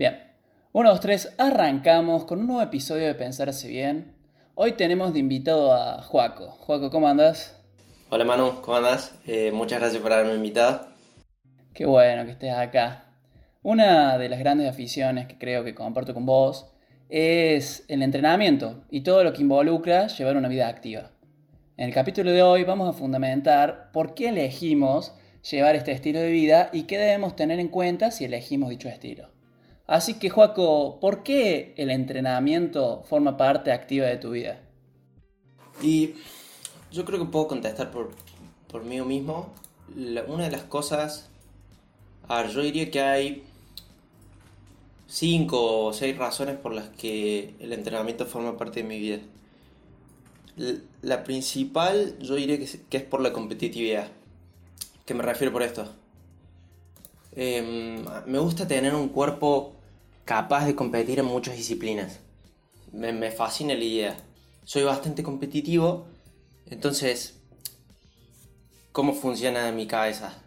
Bien, uno, dos, tres, arrancamos con un nuevo episodio de Pensarse Bien. Hoy tenemos de invitado a Juaco. Juaco, ¿cómo andas? Hola Manu, ¿cómo andas? Eh, muchas gracias por haberme invitado. Qué bueno que estés acá. Una de las grandes aficiones que creo que comparto con vos es el entrenamiento y todo lo que involucra llevar una vida activa. En el capítulo de hoy vamos a fundamentar por qué elegimos llevar este estilo de vida y qué debemos tener en cuenta si elegimos dicho estilo. Así que, Joaco, ¿por qué el entrenamiento forma parte activa de tu vida? Y yo creo que puedo contestar por, por mí mismo. una de las cosas, a yo diría que hay cinco o seis razones por las que el entrenamiento forma parte de mi vida. La principal, yo diría que es por la competitividad. ¿Qué me refiero por esto? Em, me gusta tener un cuerpo capaz de competir en muchas disciplinas. Me, fascina la idea. Soy bastante competitivo, entonces, ¿cómo funciona en mi cabeza?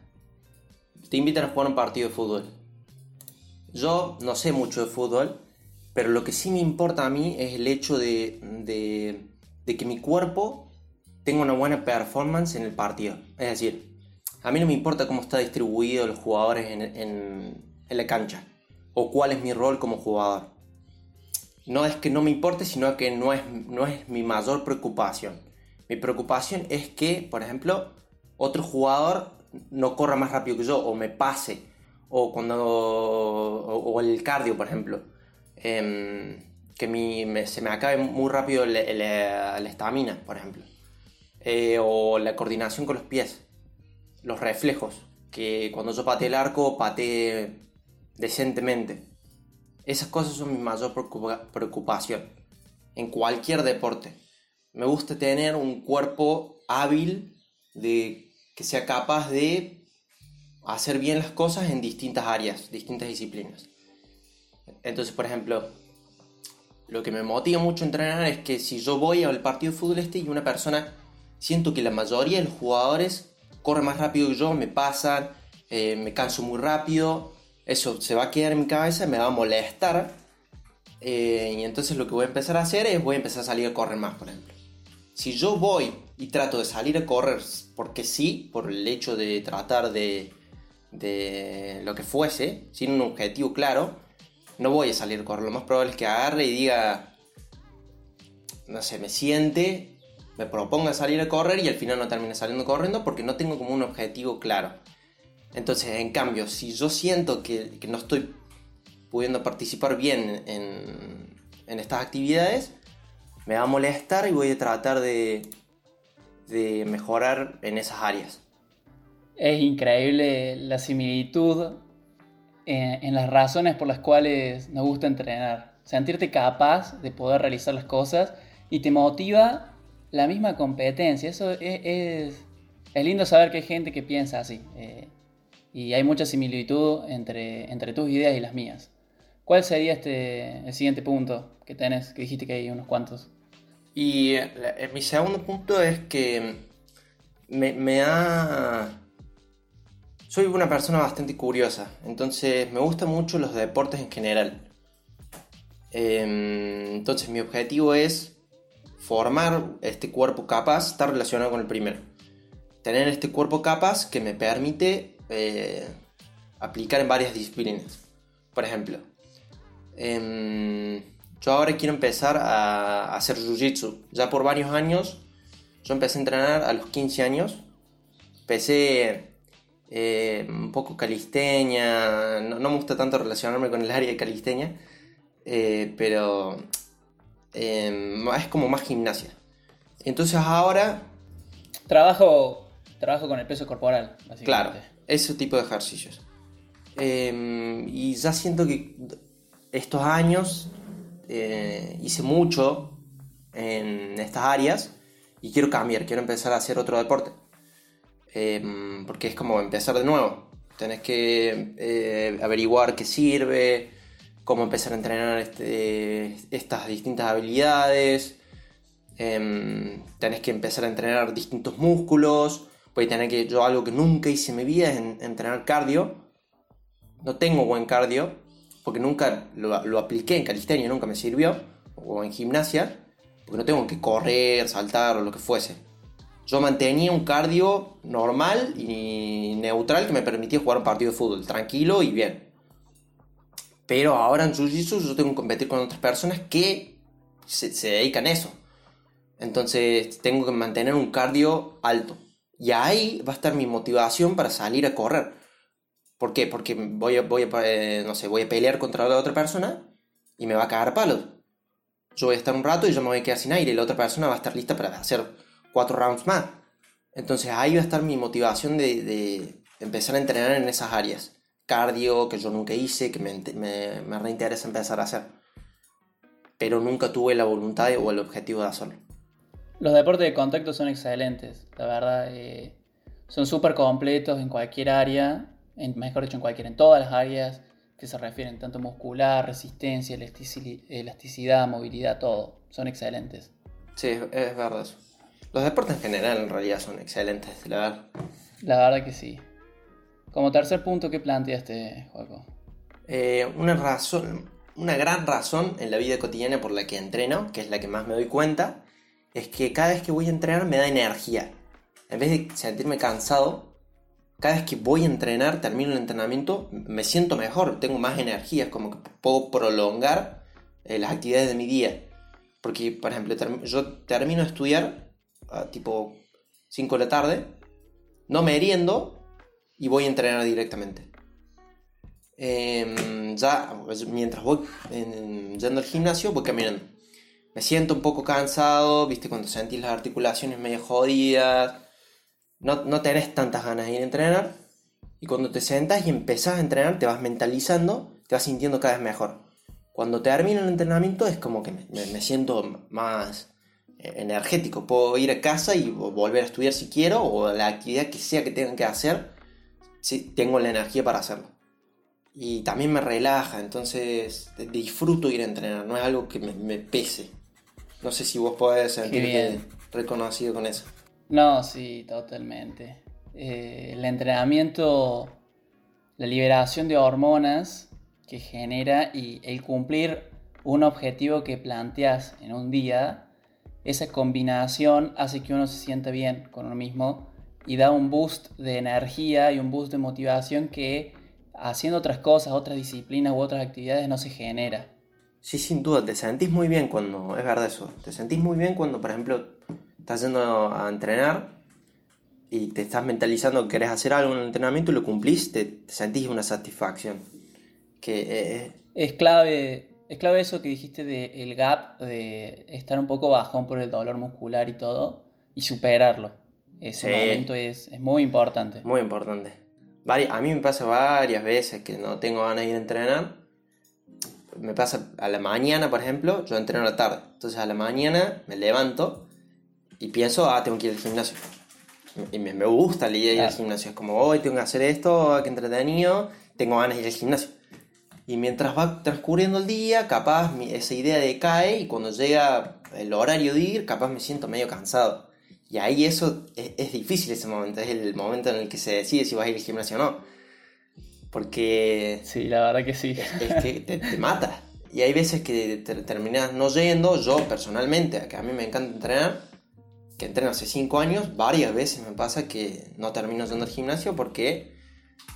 Te invitan a jugar un partido de fútbol. Yo no sé mucho de fútbol, pero lo que sí me importa a mí es el hecho de, que mi cuerpo tenga una buena performance en el partido. Es decir, a mí no me importa cómo está distribuido los jugadores en la cancha o cuál es mi rol como jugador. No es que no me importe, sino que no es, no es mi mayor preocupación. Mi preocupación es que, por ejemplo, otro jugador no corra más rápido que yo o me pase o cuando o, el cardio, por ejemplo, em, que se me acabe muy rápido la estamina, por ejemplo, eh, o la coordinación con los pies, los reflejos, que cuando yo patee el arco patee decentemente. Esas cosas son mi mayor preocupación en cualquier deporte. Me gusta tener un cuerpo hábil de que sea capaz de hacer bien las cosas en distintas áreas, distintas disciplinas. Entonces, por ejemplo, lo que me motiva mucho entrenar es que si yo voy al partido de fútbol este y una persona, siento que la mayoría de los jugadores corren más rápido que yo, me pasan, eh, me canso muy rápido, eso se va a quedar en mi cabeza, me va a molestar. Eh, y entonces lo que voy a empezar a hacer es voy a empezar a salir a correr más, por ejemplo. Si yo voy y trato de salir a correr porque sí, por el hecho de tratar de, de lo que fuese, sin un objetivo claro, no voy a salir a correr. Lo más probable es que agarre y diga, no sé, me siente, me proponga salir a correr y al final no termine saliendo corriendo porque no tengo como un objetivo claro. Entonces, en cambio, si yo siento que, no estoy pudiendo participar bien en, estas actividades, me va a molestar y voy a tratar de, mejorar en esas áreas. Es increíble la similitud en, en, las razones por las cuales nos gusta entrenar. Sentirte capaz de poder realizar las cosas y te motiva la misma competencia. Eso es, es, lindo saber que hay gente que piensa así. Eh, y hay mucha similitud entre, entre tus ideas y las mías. ¿Cuál sería este, el siguiente punto que tenés? Que dijiste que hay unos cuantos. Y eh, mi segundo punto es que me, me ha... Soy una persona bastante curiosa, entonces me gustan mucho los deportes en general. Em, entonces mi objetivo es formar este cuerpo capaz, estar relacionado con el primero. Tener este cuerpo capaz que me permite eh, aplicar en varias disciplinas. Por ejemplo, em, yo ahora quiero empezar a, hacer jiu-jitsu. Ya por varios años, yo empecé a entrenar a los 15 años. Empecé eh, un poco calisteña, no, me gusta tanto relacionarme con el área de calisteña, eh, pero em, es como más gimnasia. Entonces ahora... Trabajo, trabajo con el peso corporal, básicamente. Claro ese tipo de ejercicios. Em, y ya siento que estos años eh, hice mucho en estas áreas y quiero cambiar, quiero empezar a hacer otro deporte. Em, porque es como empezar de nuevo. Tenés que eh, averiguar qué sirve, cómo empezar a entrenar este, estas distintas habilidades. Em, tenés que empezar a entrenar distintos músculos Voy tener que yo algo que nunca hice en mi vida es entrenar cardio. No tengo buen cardio. porque nunca lo, lo apliqué en calistenia, nunca me sirvió, o en gimnasia, porque no tengo que correr, saltar o lo que fuese. Yo mantenía un cardio normal y neutral que me permitía jugar un partido de fútbol, tranquilo y bien. Pero ahora en Jiu-Jitsu yo tengo que competir con otras personas que se, se dedican a eso. Entonces tengo que mantener un cardio alto. Y ahí va a estar mi motivación para salir a correr. ¿Por qué? Porque voy a, voy a, eh, no sé, voy a pelear contra la otra persona y me va a cagar palos. Yo voy a estar un rato y yo me voy a quedar sin aire y la otra persona va a estar lista para hacer cuatro rounds más. Entonces ahí va a estar mi motivación de, de empezar a entrenar en esas áreas. Cardio, que yo nunca hice, que me, me, me reinteresa empezar a hacer. Pero nunca tuve la voluntad o el objetivo de hacerlo. Los deportes de contacto son excelentes, la verdad. Eh, son súper completos en cualquier área, en, mejor dicho, en cualquier, en todas las áreas que se refieren, tanto muscular, resistencia, elasticidad, movilidad, todo. Son excelentes. Sí, es verdad eso. Los deportes en general en realidad son excelentes, la verdad. La verdad que sí. Como tercer punto, ¿qué planteaste, Joaco? Eh, una razón, una gran razón en la vida cotidiana por la que entreno, que es la que más me doy cuenta, es que cada vez que voy a entrenar me da energía. En vez de sentirme cansado, cada vez que voy a entrenar, termino el entrenamiento, me siento mejor, tengo más energía, como que puedo prolongar eh, las actividades de mi día. Porque, por ejemplo, yo termino de estudiar a tipo 5 de la tarde, no meriendo y voy a entrenar directamente. Eh, ya, mientras voy en, yendo al gimnasio, voy caminando. Me siento un poco cansado, viste, cuando sentís las articulaciones medio jodidas, no, no tenés tantas ganas de ir a entrenar. Y cuando te sentas y empezás a entrenar, te vas mentalizando, te vas sintiendo cada vez mejor. Cuando termino el entrenamiento es como que me, me siento más eh, energético. Puedo ir a casa y volver a estudiar si quiero, o la actividad que sea que tenga que hacer, si tengo la energía para hacerlo. Y también me relaja, entonces disfruto ir a entrenar, no es algo que me, me pese. No sé si vos podés sentirte reconocido con eso. No, sí, totalmente. Eh, el entrenamiento, la liberación de hormonas que genera y el cumplir un objetivo que planteas en un día, esa combinación hace que uno se sienta bien con uno mismo y da un boost de energía y un boost de motivación que haciendo otras cosas, otras disciplinas u otras actividades no se genera. Sí, sin duda, te sentís muy bien cuando, es verdad eso, te sentís muy bien cuando, por ejemplo, estás yendo a entrenar y te estás mentalizando que querés hacer algo en el entrenamiento y lo cumplís, te, sentís una satisfacción. Que, eh, es clave es clave eso que dijiste de el gap, de estar un poco bajón por el dolor muscular y todo, y superarlo. Ese momento es, es, muy importante. Muy importante. A mí me pasa varias veces que no tengo ganas de ir a entrenar. Me pasa a la mañana, por ejemplo, yo entreno a la tarde. Entonces a la mañana me levanto y pienso, ah, tengo que ir al gimnasio. Y me, me gusta la idea de ir al gimnasio. Es como, hoy tengo que hacer esto, qué entretenido, tengo ganas de ir al gimnasio. Y mientras va transcurriendo el día, capaz esa idea decae y cuando llega el horario de ir, capaz me siento medio cansado. Y ahí eso es, difícil ese momento, es el momento en el que se decide si vas a ir al gimnasio o no. Porque... Sí, la verdad que sí. Es, que te, mata. Y hay veces que terminas no yendo, yo personalmente, que a mí me encanta entrenar, que entreno hace 5 años, varias veces me pasa que no termino yendo al gimnasio porque,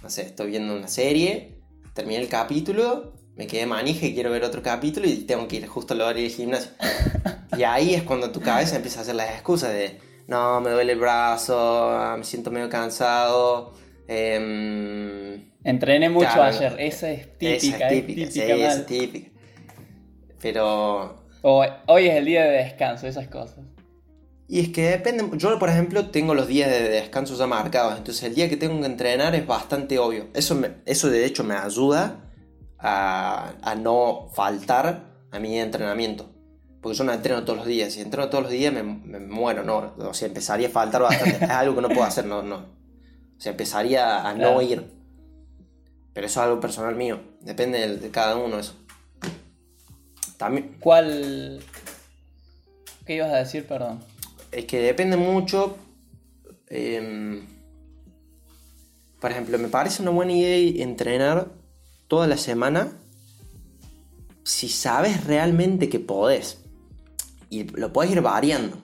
no sé, estoy viendo una serie terminé el capítulo, me quedé manija y quiero ver otro capítulo y tengo que ir justo a la hora del gimnasio. y ahí es cuando tu cabeza empieza a hacer las excusas de, no, me duele el brazo, me siento medio cansado. Eh, Entrené mucho ayer, esa es típica. Esa es típica, sí, es típica. Pero... hoy es el día de descanso, esas cosas. Y es que depende, yo por ejemplo tengo los días de descanso ya marcados, entonces el día que tengo que entrenar es bastante obvio. Eso, eso de hecho me ayuda a, a, no faltar a mi entrenamiento. Porque yo no entreno todos los días, si entreno todos los días me, me muero, ¿no? O sea, empezaría a faltar bastante, es algo que no puedo hacer, no, no. O sea, empezaría a no ir. Pero eso es algo personal mío, depende de, de cada uno eso. También... ¿Cuál... ¿Qué ibas a decir, perdón? es que depende mucho. Em, por ejemplo, me parece una buena idea entrenar toda la semana si sabes realmente que podés y lo puedes ir variando.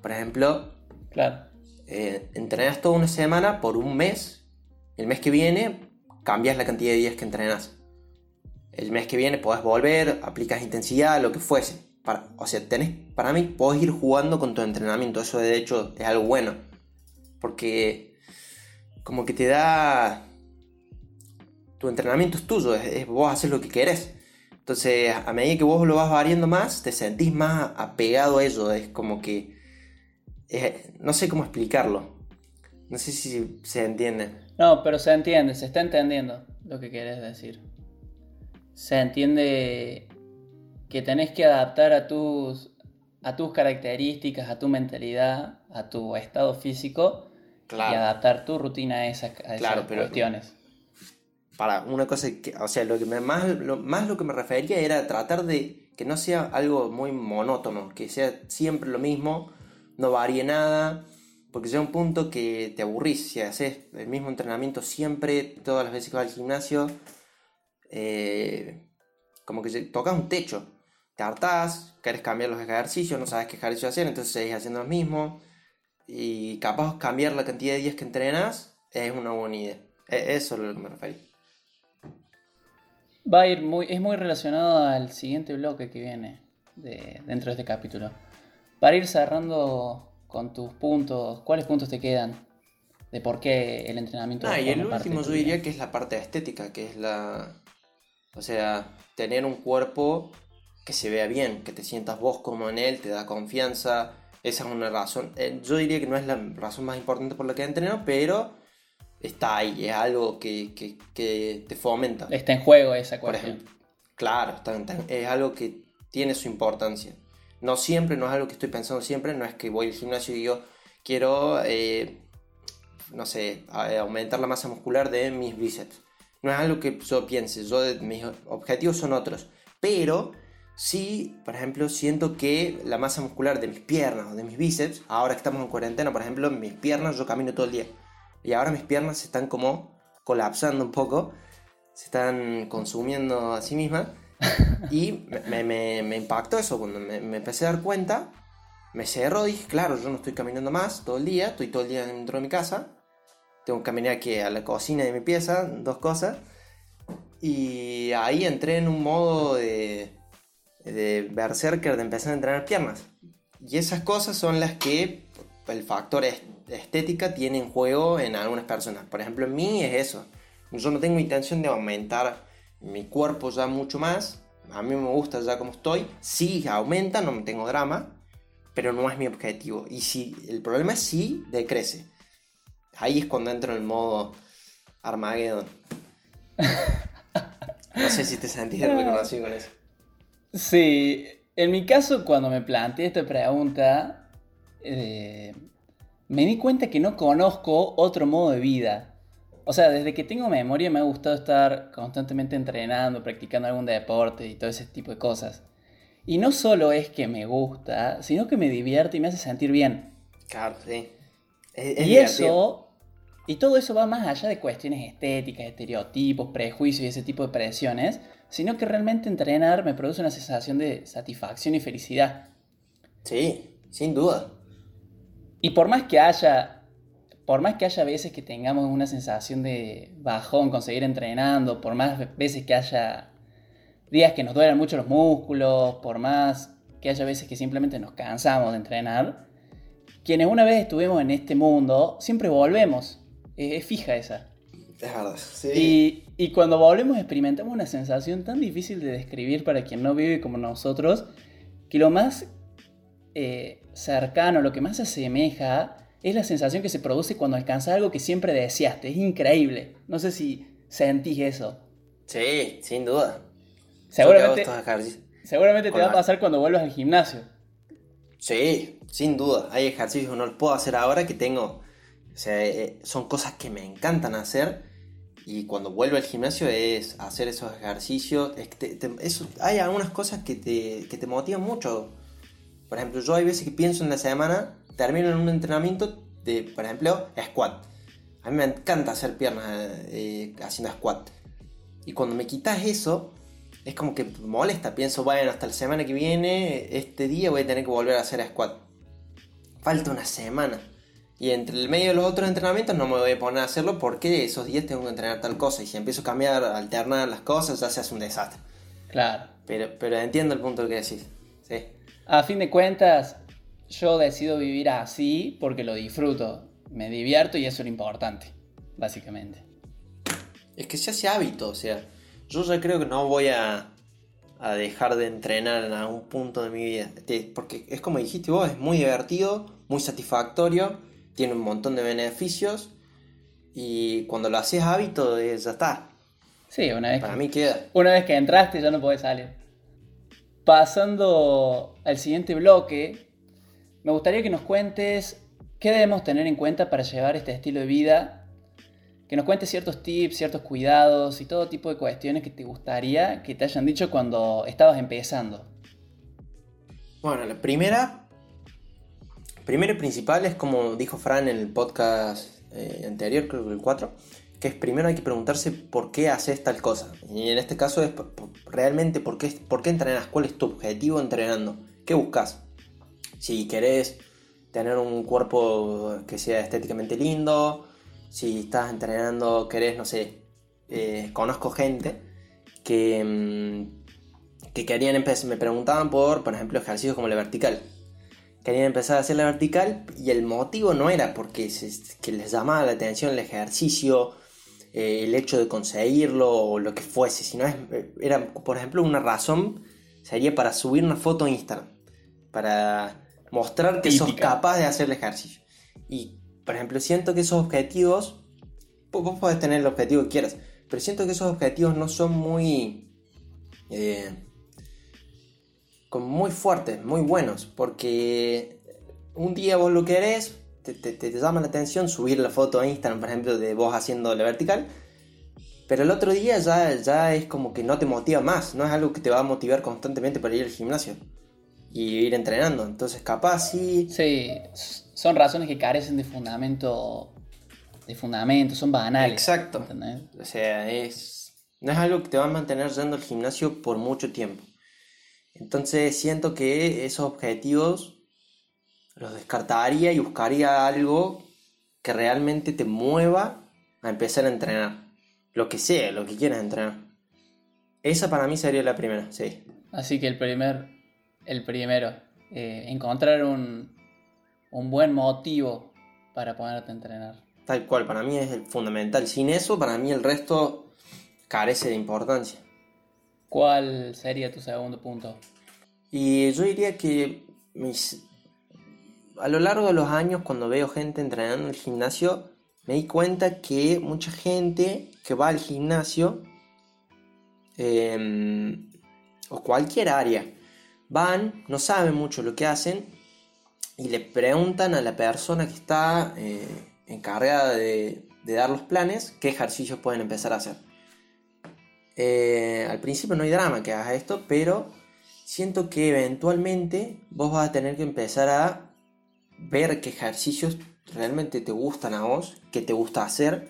Por ejemplo, Claro. eh, entrenas toda una semana por un mes. El mes que viene cambias la cantidad de días que entrenas. El mes que viene podés volver, aplicas intensidad, lo que fuese. Para, o sea, tenés, para mí podés ir jugando con tu entrenamiento. Eso de hecho es algo bueno. Porque como que te da... Tu entrenamiento es tuyo, es, vos haces lo que querés. Entonces, a medida que vos lo vas variando más, te sentís más apegado a ello. Es como que... no sé cómo explicarlo. No sé si se entiende. No, pero se entiende, se está entendiendo lo que querés decir. Se entiende que tenés que adaptar a tus, a tus características, a tu mentalidad, a tu estado físico y adaptar tu rutina a esas, a esas Claro, pero- cuestiones. para una cosa que, o sea, lo que me, más, lo, más lo que me refería era tratar de que no sea algo muy monótono, que sea siempre lo mismo, no varíe nada, porque llega un punto que te aburrís, si haces el mismo entrenamiento siempre, todas las veces que vas al gimnasio, eh, como que tocas un techo, te hartás, querés cambiar los ejercicios, no sabes qué ejercicio hacer, entonces seguís haciendo lo mismo, y capaz cambiar la cantidad de días que entrenas es una buena idea. E- Eso es lo que me refería. Va a ir muy, es muy relacionado al siguiente bloque que viene de, dentro de este capítulo. Para ir cerrando con tus puntos, ¿cuáles puntos te quedan? De por qué el entrenamiento Ah, y el último yo diría que es la parte estética, que es la... O sea, tener un cuerpo que se vea bien, que te sientas vos como en él, te da confianza. Esa es una razón. eh, yo diría que no es la razón más importante por la que entreno, pero está ahí, es algo que, que- que te fomenta. Está en juego esa Por cuestión. ejemplo. Claro, está- está- es algo que tiene su importancia. No siempre, no es algo que estoy pensando siempre, no es que voy al gimnasio y digo, quiero, eh, no sé, a- aumentar la masa muscular de mis bíceps. No es algo que yo piense, yo, mis objetivos son otros. Pero sí, por ejemplo, siento que la masa muscular de mis piernas o de mis bíceps, ahora que estamos en cuarentena, por ejemplo, mis piernas yo camino todo el día. Y ahora mis piernas se están como colapsando un poco, se están consumiendo a sí mismas. Y me, me- me- impactó eso cuando me, me empecé a dar cuenta. Me cerró, dije, claro, yo no estoy caminando más todo el día, estoy todo el día dentro de mi casa. Tengo que caminar aquí a la cocina de mi pieza, dos cosas. Y ahí entré en un modo de, de berserker, de empezar a entrenar piernas. Y esas cosas son las que el factor est- estética tiene en juego en algunas personas. Por ejemplo, en mí es eso. Yo no tengo intención de aumentar mi cuerpo ya mucho más. A mí me gusta ya como estoy. Sí, aumenta, no tengo drama. Pero no es mi objetivo. Y si el problema es si decrece. Ahí es cuando entro en el modo Armageddon. No sé si te sentís reconocido con eso. Sí, en mi caso cuando me planteé esta pregunta, eh, me di cuenta que no conozco otro modo de vida. O sea, desde que tengo memoria me ha gustado estar constantemente entrenando, practicando algún deporte y todo ese tipo de cosas. Y no solo es que me gusta, sino que me divierte y me hace sentir bien. Claro, sí. Es- es y eso, y todo eso va más allá de cuestiones estéticas, estereotipos, prejuicios y ese tipo de presiones, sino que realmente entrenar me produce una sensación de satisfacción y felicidad. Sí, sin duda. Y por más que haya, por más que haya veces que tengamos una sensación de bajón con seguir entrenando, por más veces que haya días que nos duelan mucho los músculos, por más que haya veces que simplemente nos cansamos de entrenar, quienes una vez estuvimos en este mundo, siempre volvemos. Eh, Es fija esa. Es verdad. Sí. Y, y cuando volvemos experimentamos una sensación tan difícil de describir para quien no vive como nosotros, que lo más eh, cercano, lo que más se asemeja, es la sensación que se produce cuando alcanzas algo que siempre deseaste. Es increíble. No sé si sentís eso. Sí, sin duda. Seguramente, seguramente te va a pasar cuando vuelvas al gimnasio. Sí, sin duda. Hay ejercicios que no los puedo hacer ahora que tengo. O sea, eh, son cosas que me encantan hacer. Y cuando vuelvo al gimnasio es hacer esos ejercicios. Es que te- te- eso- hay algunas cosas que te, que te motivan mucho. Por ejemplo, yo hay veces que pienso en la semana, termino en un entrenamiento de, por ejemplo, squat. A mí me encanta hacer piernas eh, haciendo squat. Y cuando me quitas eso, es como que molesta. Pienso, bueno, hasta la semana que viene, este día voy a tener que volver a hacer squat. Falta una semana. Y entre el medio de los otros entrenamientos no me voy a poner a hacerlo porque esos días tengo que entrenar tal cosa. Y si empiezo a cambiar, a alternar las cosas, ya se hace un desastre. Claro. Pero, pero entiendo el punto que decís. Sí. A fin de cuentas, yo decido vivir así porque lo disfruto. Me divierto y eso es lo importante, básicamente. Es que se hace hábito, o sea, yo ya creo que no voy a, a dejar de entrenar en algún punto de mi vida. Porque es como dijiste vos, es muy divertido, muy satisfactorio, tiene un montón de beneficios y cuando lo haces hábito ya está. Sí, una vez Para que, mí queda. una vez que entraste ya no podés salir. Pasando al siguiente bloque, me gustaría que nos cuentes qué debemos tener en cuenta para llevar este estilo de vida. Que nos cuentes ciertos tips, ciertos cuidados y todo tipo de cuestiones que te gustaría que te hayan dicho cuando estabas empezando. Bueno, la primera, primero y principal es como dijo Fran en el podcast eh, anterior, creo que el 4, que es primero hay que preguntarse por qué haces tal cosa. Y en este caso es realmente por qué, por qué entrenas, cuál es tu objetivo entrenando, qué buscas. Si querés tener un cuerpo que sea estéticamente lindo, si estás entrenando, querés, no sé, eh, conozco gente que, mm, que querían empezar, me preguntaban por, por ejemplo, ejercicios como la vertical. Querían empezar a hacer la vertical y el motivo no era porque que les llamaba la atención el ejercicio, eh, el hecho de conseguirlo o lo que fuese, sino es- era, por ejemplo, una razón sería para subir una foto a Instagram, para mostrar que sos Típica. capaz de hacer el ejercicio. Y, por ejemplo, siento que esos objetivos, vos vos podés tener el objetivo que quieras, pero siento que esos objetivos no son muy... eh, como muy fuertes, muy buenos, porque un día vos lo querés, te, te- te llama la atención subir la foto a Instagram, por ejemplo, de vos haciendo la vertical, pero el otro día ya, ya es como que no te motiva más, no es algo que te va a motivar constantemente para ir al gimnasio y ir entrenando, entonces capaz sí... Sí, son razones que carecen de fundamento, de fundamento, son banales. Exacto. ¿entendés? O sea, es. No es algo que te va a mantener yendo al gimnasio por mucho tiempo. Entonces siento que esos objetivos los descartaría y buscaría algo que realmente te mueva a empezar a entrenar. Lo que sea, lo que quieras entrenar. Esa para mí sería la primera, sí. Así que el primer, el primero, eh, encontrar un, un buen motivo para ponerte a entrenar. Tal cual, para mí es el fundamental. Sin eso, para mí el resto carece de importancia. ¿Cuál sería tu segundo punto? Y yo diría que mis... a lo largo de los años, cuando veo gente entrenando en el gimnasio, me di cuenta que mucha gente que va al gimnasio, eh, o cualquier área, van, no saben mucho lo que hacen, y le preguntan a la persona que está eh, encargada de, de dar los planes qué ejercicios pueden empezar a hacer. Eh, al principio no hay drama que hagas esto, pero siento que eventualmente vos vas a tener que empezar a ver qué ejercicios realmente te gustan a vos, qué te gusta hacer.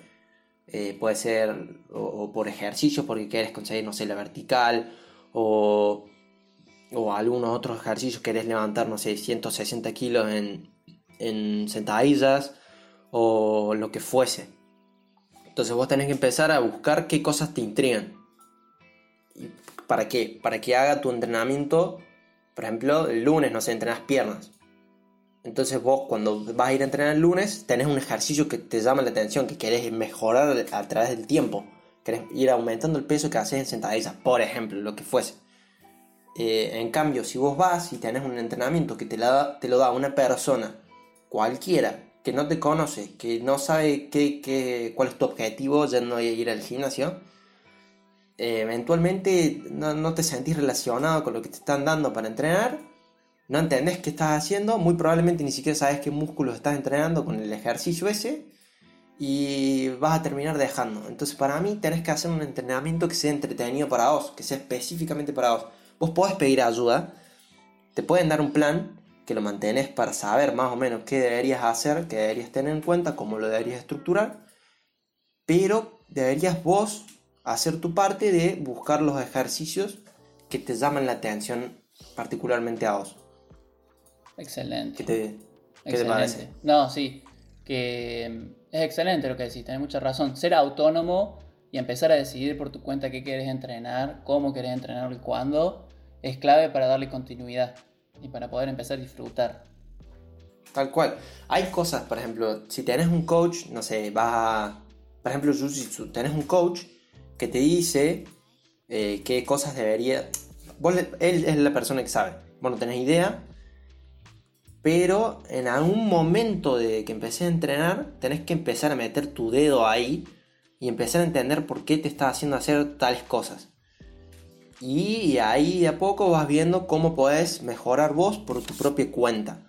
Eh, puede ser o, por ejercicios porque quieres conseguir, no sé, la vertical o, o algunos otros ejercicios querés levantar, no sé, 160 kilos en, en sentadillas o lo que fuese. Entonces vos tenés que empezar a buscar qué cosas te intrigan. ¿Y ¿Para qué? Para que haga tu entrenamiento, por ejemplo, el lunes, no sé, entrenas piernas. Entonces vos cuando vas a ir a entrenar el lunes, tenés un ejercicio que te llama la atención, que querés mejorar a través del tiempo. Querés ir aumentando el peso que haces en sentadillas, por ejemplo, lo que fuese. Eh, en cambio, si vos vas y tenés un entrenamiento que te, lo da una persona, cualquiera, que no te conoce, que no sabe qué, qué- cuál es tu objetivo yendo a ir al gimnasio, eh, eventualmente no, no te sentís relacionado con lo que te están dando para entrenar, no entendés qué estás haciendo, muy probablemente ni siquiera sabes qué músculos estás entrenando con el ejercicio ese y vas a terminar dejando. Entonces para mí tenés que hacer un entrenamiento que sea entretenido para vos, que sea específicamente para vos. Vos podés pedir ayuda, te pueden dar un plan que lo mantenés para saber más o menos qué deberías hacer, qué deberías tener en cuenta, cómo lo deberías estructurar, pero deberías vos hacer tu parte de buscar los ejercicios que te llaman la atención particularmente a vos. Excelente. ¿Qué te, qué te Excelente. parece? No, sí. Que mm, es excelente lo que decís, tenés mucha razón. Ser autónomo y empezar a decidir por tu cuenta qué querés entrenar, cómo querés entrenarlo y cuándo, es clave para darle continuidad y para poder empezar a disfrutar. Tal cual. Hay cosas, por ejemplo, si tenés un coach, no sé, vas a. Por ejemplo, Jiu-Jitsu, tenés un coach que te dice eh, qué cosas debería. Vos le- él es la persona que sabe. Vos no tenés idea. Pero en algún momento de que empecé a entrenar, tenés que empezar a meter tu dedo ahí y empezar a entender por qué te está haciendo hacer tales cosas. Y ahí de a poco vas viendo cómo podés mejorar vos por tu propia cuenta.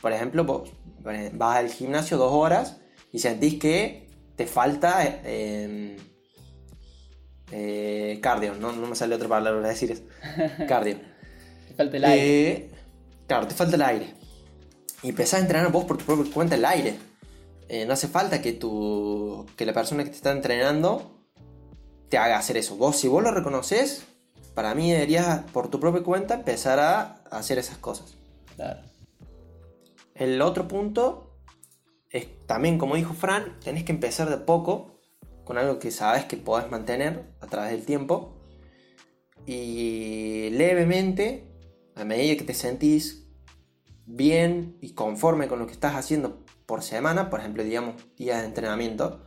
Por ejemplo, vos eh, vas al gimnasio dos horas y sentís que te falta eh, eh, cardio. No, no me sale otra palabra para decir eso. Cardio. Te falta el aire. Eh, claro, te falta el aire. Y empezás a entrenar vos por tu propia cuenta el aire. Eh, no hace falta que, tu, que la persona que te está entrenando te haga hacer eso. Vos, si vos lo reconoces, para mí deberías por tu propia cuenta empezar a hacer esas cosas. Claro. El otro punto es también, como dijo Fran, tenés que empezar de poco con algo que sabes que podés mantener a través del tiempo. Y levemente, a medida que te sentís bien y conforme con lo que estás haciendo por semana, por ejemplo, digamos, días de entrenamiento,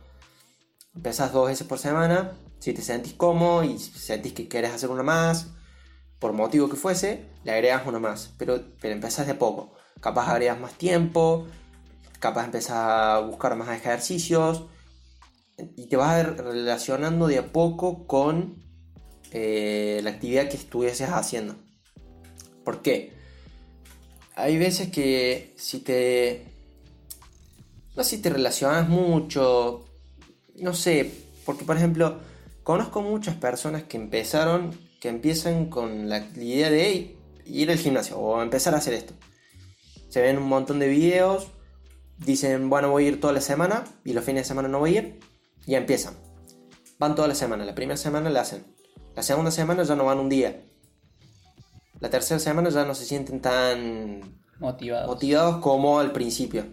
empezás dos veces por semana. Si te sentís cómodo y sentís que querés hacer una más, por motivo que fuese, le agregas una más. Pero, pero empezás de poco. Capaz agregas más tiempo, capaz empezás a buscar más ejercicios y te vas relacionando de a poco con eh, la actividad que estuvieses haciendo. ¿Por qué? Hay veces que si te... No sé si te relacionas mucho, no sé, porque por ejemplo, conozco muchas personas que empezaron, que empiezan con la idea de ir al gimnasio o empezar a hacer esto. Se ven un montón de videos, dicen, bueno, voy a ir toda la semana y los fines de semana no voy a ir, y empiezan. Van toda la semana, la primera semana la hacen, la segunda semana ya no van un día, la tercera semana ya no se sienten tan Motivados. motivados como al principio.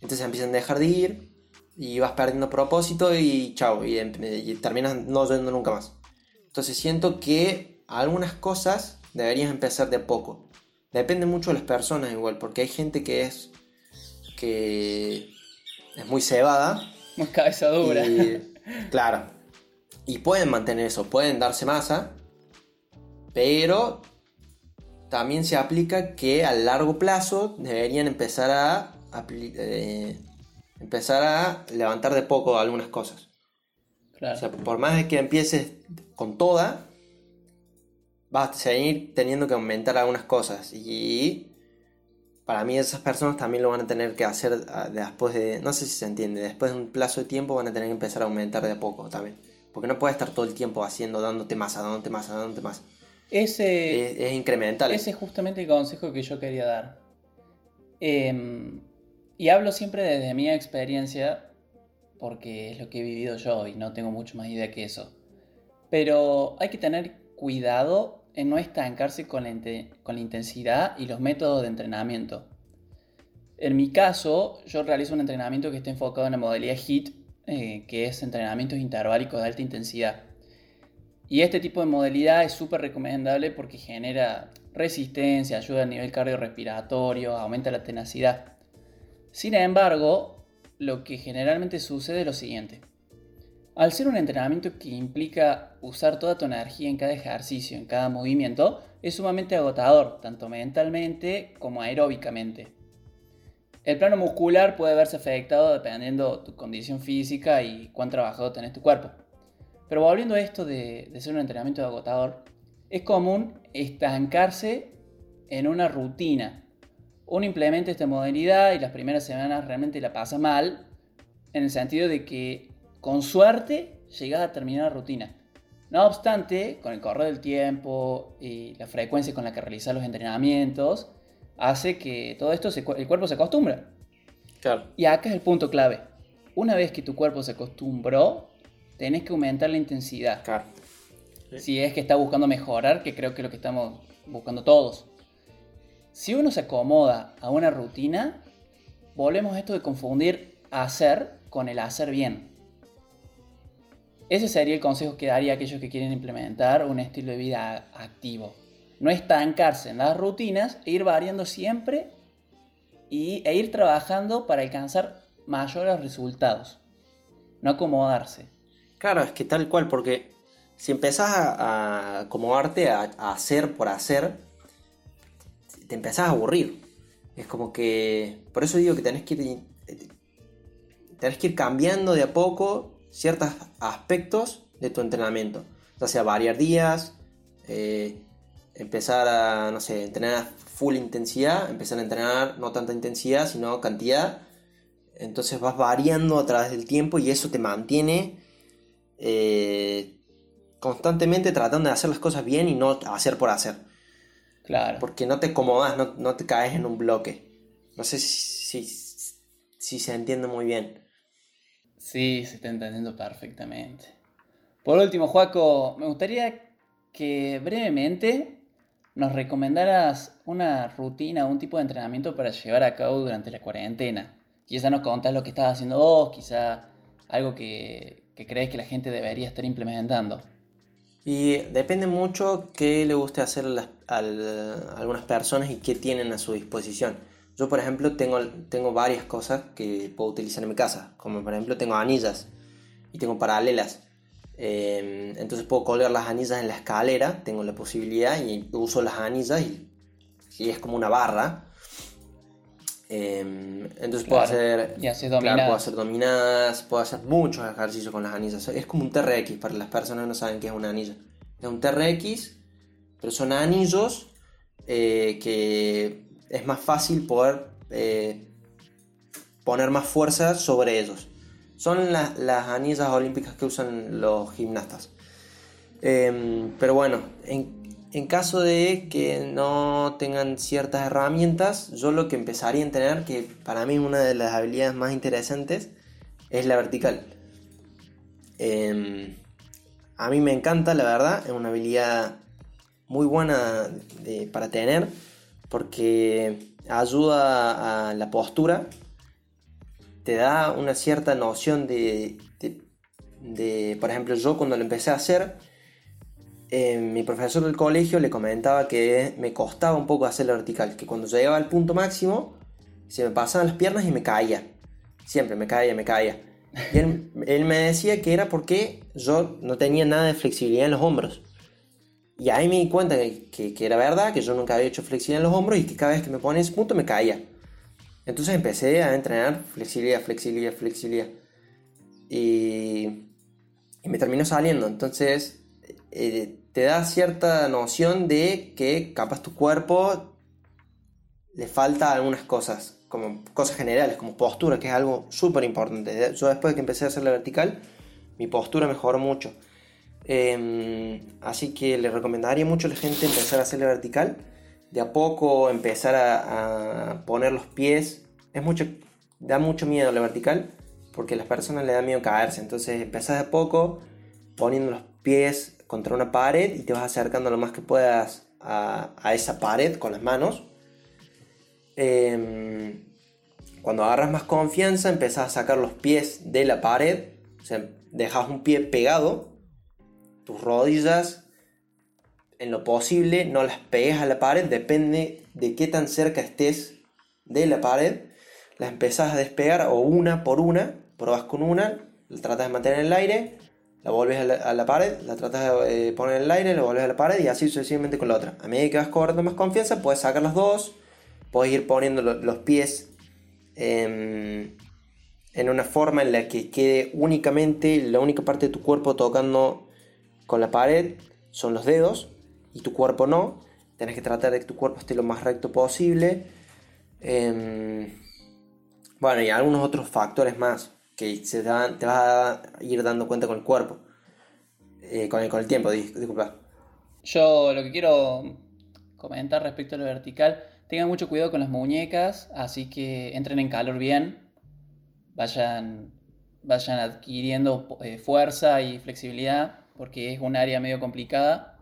Entonces empiezan a dejar de ir y vas perdiendo propósito y chao, y, em- y terminas no yendo nunca más. Entonces siento que algunas cosas deberías empezar de a poco. Depende mucho de las personas igual, porque hay gente que es que es muy cebada Muy cabeza dura. y, claro. Y pueden mantener eso, pueden darse masa, pero también se aplica que a largo plazo deberían empezar a eh, empezar a levantar de poco algunas cosas. Claro. O sea, por más de que empieces con toda, vas a seguir teniendo que aumentar algunas cosas. Y para mí esas personas también lo van a tener que hacer ah, después de, no sé si se entiende, después de un plazo de tiempo van a tener que empezar a aumentar de a poco también. Porque no puedes estar todo el tiempo haciendo, dándote masa, dándote masa, dándote masa. Ese, Es, es incremental. ese es justamente el consejo que yo quería dar. Em, y hablo siempre desde mi experiencia, porque es lo que he vivido yo y no tengo mucho más idea que eso. Pero hay que tener cuidado en no estancarse con la, inte- con la intensidad y los métodos de entrenamiento. En mi caso, yo realizo un entrenamiento que está enfocado en la modalidad HIIT, eh, que es entrenamientos interválicos de alta intensidad. Y este tipo de modalidad es súper recomendable porque genera resistencia, ayuda al nivel cardiorrespiratorio, aumenta la tenacidad. Sin embargo, lo que generalmente sucede es lo siguiente. Al ser un entrenamiento que implica usar toda tu energía en cada ejercicio, en cada movimiento, es sumamente agotador, tanto mentalmente como aeróbicamente. El plano muscular puede verse afectado dependiendo tu condición física y cuán trabajado tenés tu cuerpo. Pero volviendo a esto de, de ser un entrenamiento agotador, es común estancarse en una rutina. Uno implementa esta modalidad y las primeras semanas realmente la pasa mal, en el sentido de que con suerte llegas a terminar la rutina. No obstante, con el correr del tiempo y la frecuencia con la que realizas los entrenamientos, hace que todo esto, se- el cuerpo se acostumbra. Claro. Y acá es el punto clave. Una vez que tu cuerpo se acostumbró, tenés que aumentar la intensidad. Claro. Si es que está buscando mejorar, que creo que es lo que estamos buscando todos. Si uno se acomoda a una rutina, volvemos a esto de confundir hacer con el hacer bien. Ese sería el consejo que daría a aquellos que quieren implementar un estilo de vida activo. No estancarse en las rutinas e ir variando siempre y, e ir trabajando para alcanzar mayores resultados. No acomodarse. Claro, es que tal cual, porque si empezás a, acomodarte a, hacer por hacer, te empezás a aburrir. Es como que. Por eso digo que tenés que ir. Tenés que ir cambiando de a poco ciertos aspectos de tu entrenamiento. O sea, variar días, eh, empezar a, no sé, entrenar full intensidad, empezar a entrenar no tanta intensidad, sino cantidad. Entonces vas variando a través del tiempo y eso te mantiene eh, constantemente tratando de hacer las cosas bien y no hacer por hacer. Claro. Porque no te acomodas, no, te caes en un bloque. No sé si, si, se entiende muy bien. Sí, se está entendiendo perfectamente. Por último, Juaco, me gustaría que brevemente nos recomendaras una rutina, un tipo de entrenamiento para llevar a cabo durante la cuarentena. Quizá nos contás lo que estás haciendo vos, quizá algo que, que crees que la gente debería estar implementando. Y depende mucho qué le guste hacer a, algunas personas y qué tienen a su disposición. Yo, por ejemplo, tengo, tengo varias cosas que puedo utilizar en mi casa, como por ejemplo tengo anillas y tengo paralelas. Em, entonces puedo colgar las anillas en la escalera, tengo la posibilidad y uso las anillas y, y es como una barra Em, entonces puedo hacer, dominadas. puedo hacer dominadas, puedo hacer muchos ejercicios con las anillas. Es como un TRX para las personas que no saben qué es una anilla. Es un TRX, pero son anillos eh, que es más fácil poder eh, poner más fuerza sobre ellos. Son las anillas olímpicas que usan los gimnastas. Em, pero bueno, en, en caso de que no tengan ciertas herramientas, yo lo que empezaría a tener, que para mí una de las habilidades más interesantes, es la vertical. Em, a mí me encanta, la verdad, es una habilidad muy buena para tener porque ayuda a la postura, te da una cierta noción de, de, por ejemplo, yo cuando lo empecé a hacer, eh, mi profesor del colegio le comentaba que me costaba un poco hacer la vertical, que cuando llegaba al punto máximo se me pasaban las piernas y me caía. Siempre me caía, me caía. Y él, me decía que era porque yo no tenía nada de flexibilidad en los hombros. Y ahí me di cuenta que, que, era verdad, que yo nunca había hecho flexibilidad en los hombros y que cada vez que me ponía ese punto me caía. Entonces empecé a entrenar flexibilidad, flexibilidad, flexibilidad. Y, y me terminó saliendo. Entonces eh, te da cierta noción de que capaz tu cuerpo le falta algunas cosas, como cosas generales, como postura, que es algo súper importante. Yo después de que empecé a hacer la vertical, mi postura mejoró mucho. Em, así que le recomendaría mucho a la gente empezar a hacer la vertical. De a poco empezar a, poner los pies. Es mucho, da mucho miedo la vertical porque a las personas le da miedo caerse. Entonces empezás de a poco poniendo los pies contra una pared y te vas acercando lo más que puedas a, esa pared con las manos. Em, cuando agarras más confianza, empezás a sacar los pies de la pared, dejas un pie pegado, tus rodillas en lo posible no las pegues a la pared, depende de qué tan cerca estés de la pared, las empezás a despegar o una por una, probas con una, tratas de mantener en el aire, la vuelves a la, pared, la tratas de eh, poner en el aire, la vuelves a la pared y así sucesivamente con la otra. A medida que vas cobrando más confianza, puedes sacar las dos, puedes ir poniendo los pies en una forma en la que quede únicamente la única parte de tu cuerpo tocando con la pared son los dedos y tu cuerpo no. Tienes que tratar de que tu cuerpo esté lo más recto posible. Em, bueno, y algunos otros factores más que se te, vas a ir dando cuenta con el cuerpo, eh, con, el, con el tiempo, disculpa. Yo lo que quiero comentar respecto a lo vertical, tengan mucho cuidado con las muñecas, así que entren en calor bien, vayan, vayan adquiriendo eh, fuerza y flexibilidad. porque es un área medio complicada.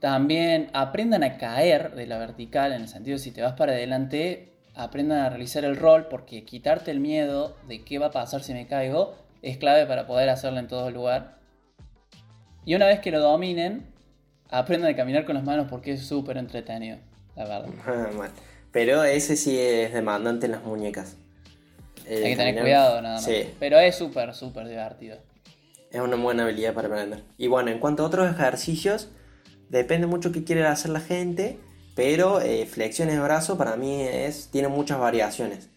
También aprendan a caer de la vertical, en el sentido si te vas para adelante, aprendan a realizar el rol, porque quitarte el miedo de qué va a pasar si me caigo es clave para poder hacerlo en todo lugar. Y una vez que lo dominen, aprendan a caminar con las manos porque es súper entretenido, la verdad. Pero ese sí es demandante en las muñecas. Hay que tener cuidado nada más. Pero es súper, súper divertido. Es una buena habilidad para aprender. Y bueno, en cuanto a otros ejercicios, depende mucho qué quiere hacer la gente, pero eh, flexiones de brazo para mí es, tiene muchas variaciones.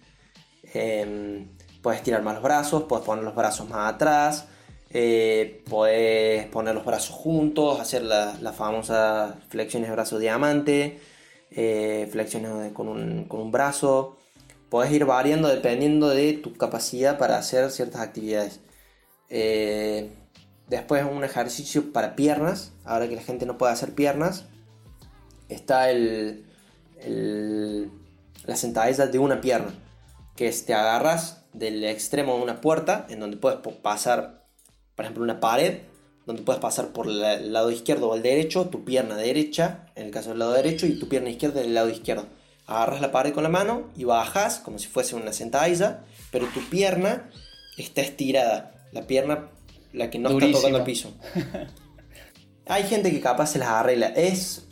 Em, puedes tirar más los brazos, puedes poner los brazos más atrás, eh, puedes poner los brazos juntos, hacer las la famosas flexiones de brazo diamante, eh, flexiones con un, con un brazo. Puedes ir variando dependiendo de tu capacidad para hacer ciertas actividades. Después un ejercicio para piernas, ahora que la gente no puede hacer piernas, está el, la sentadilla de una pierna, que es te agarras del extremo de una puerta, en donde puedes pasar, por ejemplo, una pared, donde puedes pasar por el lado izquierdo o el derecho, tu pierna derecha, en el caso del lado derecho, y tu pierna izquierda en el lado izquierdo. Agarras la pared con la mano y bajas como si fuese una sentadilla, pero tu pierna está estirada la pierna, la que no está tocando el piso. Hay gente que capaz se las arregla. Es.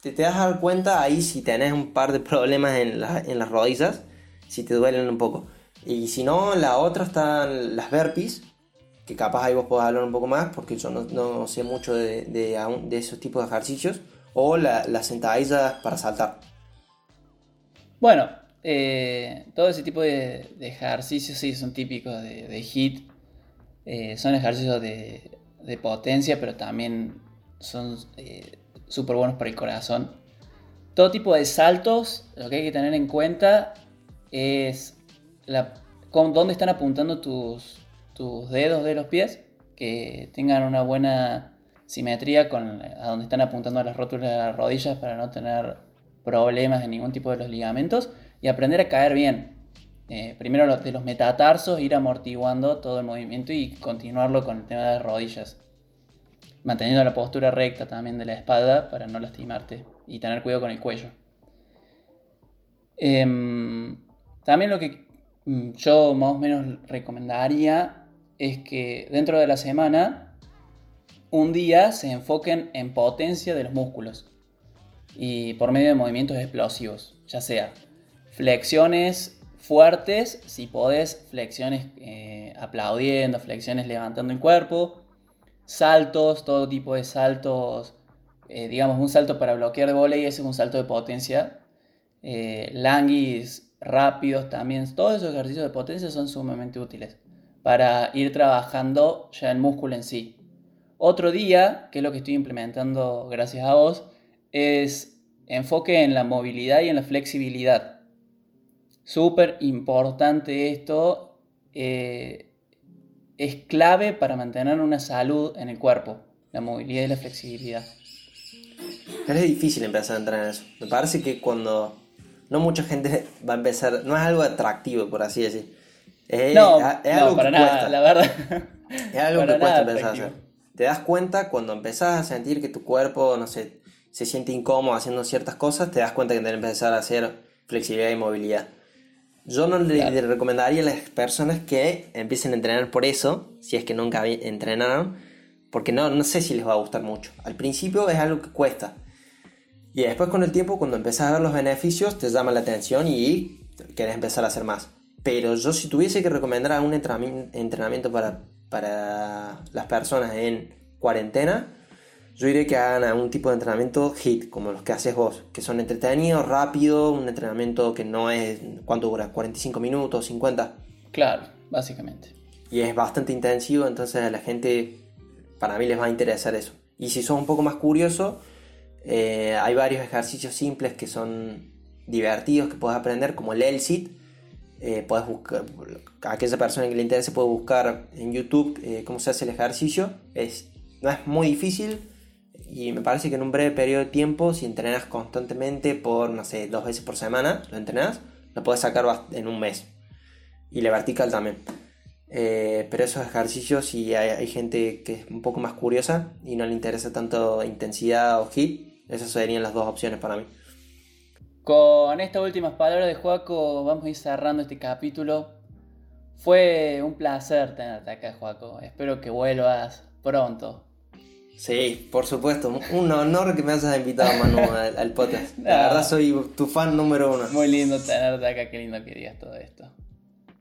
Te, te das a dar cuenta ahí si tenés un par de problemas en, las rodillas, si te duelen un poco. Y si no, la otra están las burpees, que capaz ahí vos podés hablar un poco más, porque yo no, sé mucho de, de, esos tipos de ejercicios. O las sentadillas para saltar. Bueno, eh, todo ese tipo de, ejercicios sí son típicos de, HIT. Eh, son ejercicios de, potencia, pero también son eh, súper buenos para el corazón. Todo tipo de saltos, lo que hay que tener en cuenta es con dónde están apuntando tus, dedos de los pies, que tengan una buena simetría con a donde están apuntando las rótulas de las rodillas para no tener problemas en ningún tipo de los ligamentos y aprender a caer bien. Eh, primero de los metatarsos, ir amortiguando todo el movimiento y continuarlo con el tema de las rodillas. Manteniendo la postura recta también de la espalda para no lastimarte y tener cuidado con el cuello. Em, también lo que mm, yo más o menos recomendaría es que dentro de la semana un día se enfoquen en potencia de los músculos y por medio de movimientos explosivos, ya sea Flexiones fuertes, si podés, flexiones eh, aplaudiendo, flexiones levantando el cuerpo, saltos, todo tipo de saltos, eh, digamos un salto para bloquear de volei, ese es un salto de potencia, eh, languis rápidos también, todos esos ejercicios de potencia son sumamente útiles para ir trabajando ya el músculo en sí. Otro día, que es lo que estoy implementando gracias a vos, es enfoque en la movilidad y en la flexibilidad. Súper importante esto. Eh, es clave para mantener una salud en el cuerpo, la movilidad y la flexibilidad. es difícil empezar a entrenar eso. Me parece que cuando no mucha gente va a empezar, no es algo atractivo, por así decir. Es, no, algo para nada, la verdad. Es algo que cuesta empezar a hacer. Te das cuenta cuando empezás a sentir que tu cuerpo, no sé, se siente incómodo haciendo ciertas cosas, te das cuenta que tienes que empezar a hacer flexibilidad y movilidad. Yo no le, recomendaría a las personas que empiecen a entrenar por eso, si es que nunca entrenaron, porque no, no sé si les va a gustar mucho. Al principio es algo que cuesta. Y después con el tiempo, cuando empiezas a ver los beneficios, te llama la atención y querés empezar a hacer más. Pero yo si tuviese que recomendar un entrenamiento para, para las personas en cuarentena, yo diría que hagan un tipo de entrenamiento HIT, como los que haces vos, que son entretenidos, rápido, un entrenamiento que no es, ¿cuánto dura? ¿45 minutos, 50? Claro, básicamente. Y es bastante intensivo, entonces a la gente, para mí les va a interesar eso. Y si sos un poco más curioso, eh, hay varios ejercicios simples que son divertidos que puedes aprender, como el LSIT. Eh, puedes buscar, a aquella persona que le interese puede buscar en YouTube eh, cómo se hace el ejercicio. Es, no es muy difícil, y me parece que en un breve periodo de tiempo, si entrenas constantemente por, no sé, dos veces por semana, lo entrenas, lo puedes sacar en un mes. Y la vertical también. Eh, pero esos ejercicios, si hay, gente que es un poco más curiosa y no le interesa tanto intensidad o hit, esas serían las dos opciones para mí. Con estas últimas palabras de Joaco, vamos a ir cerrando este capítulo. Fue un placer tenerte acá, Joaco. Espero que vuelvas pronto. Sí, por supuesto. Un honor que me hayas invitado, Manu, al, podcast. La verdad, soy tu fan número uno. Muy lindo tenerte acá. Qué lindo que digas todo esto.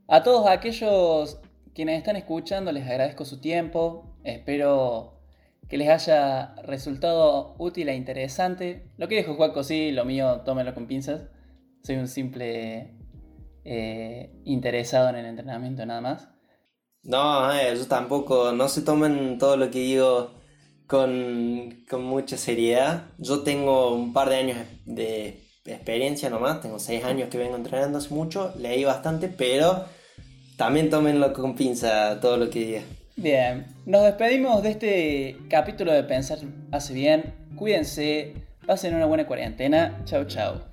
A todos aquellos quienes están escuchando, les agradezco su tiempo. Espero que les haya resultado útil e interesante. Lo que dijo Juaco, sí, lo mío, tómenlo con pinzas. Soy un simple eh, interesado en el entrenamiento, nada más. No, eh, yo tampoco. No se tomen todo lo que digo con, con mucha seriedad. Yo tengo un par de años de experiencia nomás, tengo seis años que vengo entrenando hace mucho, leí bastante, pero también tómenlo con pinza todo lo que diga. Bien, nos despedimos de este capítulo de Pensar hace bien. Cuídense, pasen una buena cuarentena. Chao, chao.